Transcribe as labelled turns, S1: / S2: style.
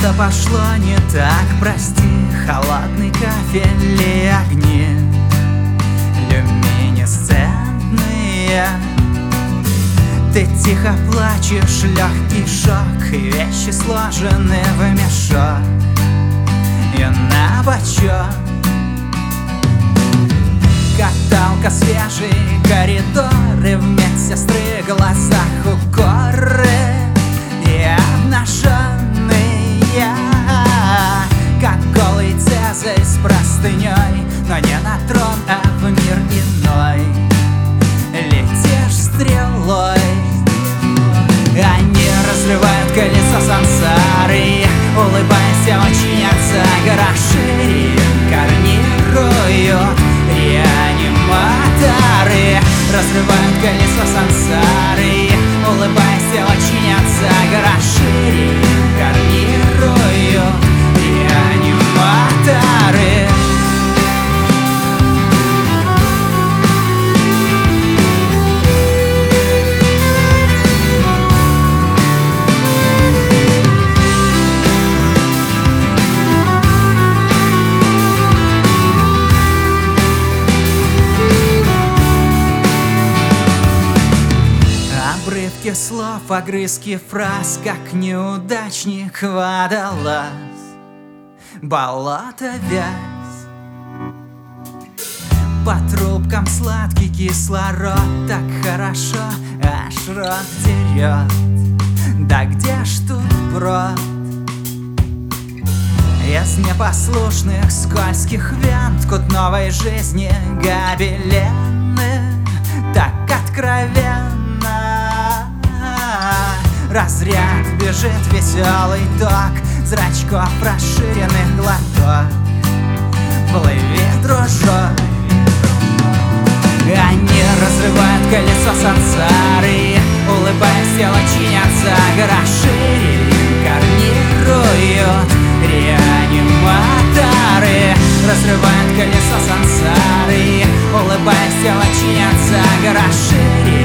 S1: Что-то пошло не так, прости Холодный кафель и огни. Люминесцентные. Ты тихо плачешь, легкий шок И вещи сложены в мешок. И на бочок Каталка свежий коридоры В медсестры глазах трон, а в мир иной Летишь стрелой. Они разрывают колесо сансары. Улыбаясь, очень Обрывки слов, огрызки фраз Как неудачник водолаз. Болото вязь. По трубкам сладкий кислород Так хорошо, аж рот дерет. Да где ж тут брод? Из непослушных скользких вен Ткут новой жизни гобелены. Так откровенно разряд Бежит веселый ток Зрачков расширенных глоток Плыви, дружок. Они разрывают колесо сансары Улыбаясь, тело чинятся Гроши рекарнируют Реаниматоры. Разрывают колесо сансары Улыбаясь, тело чинятся Гроши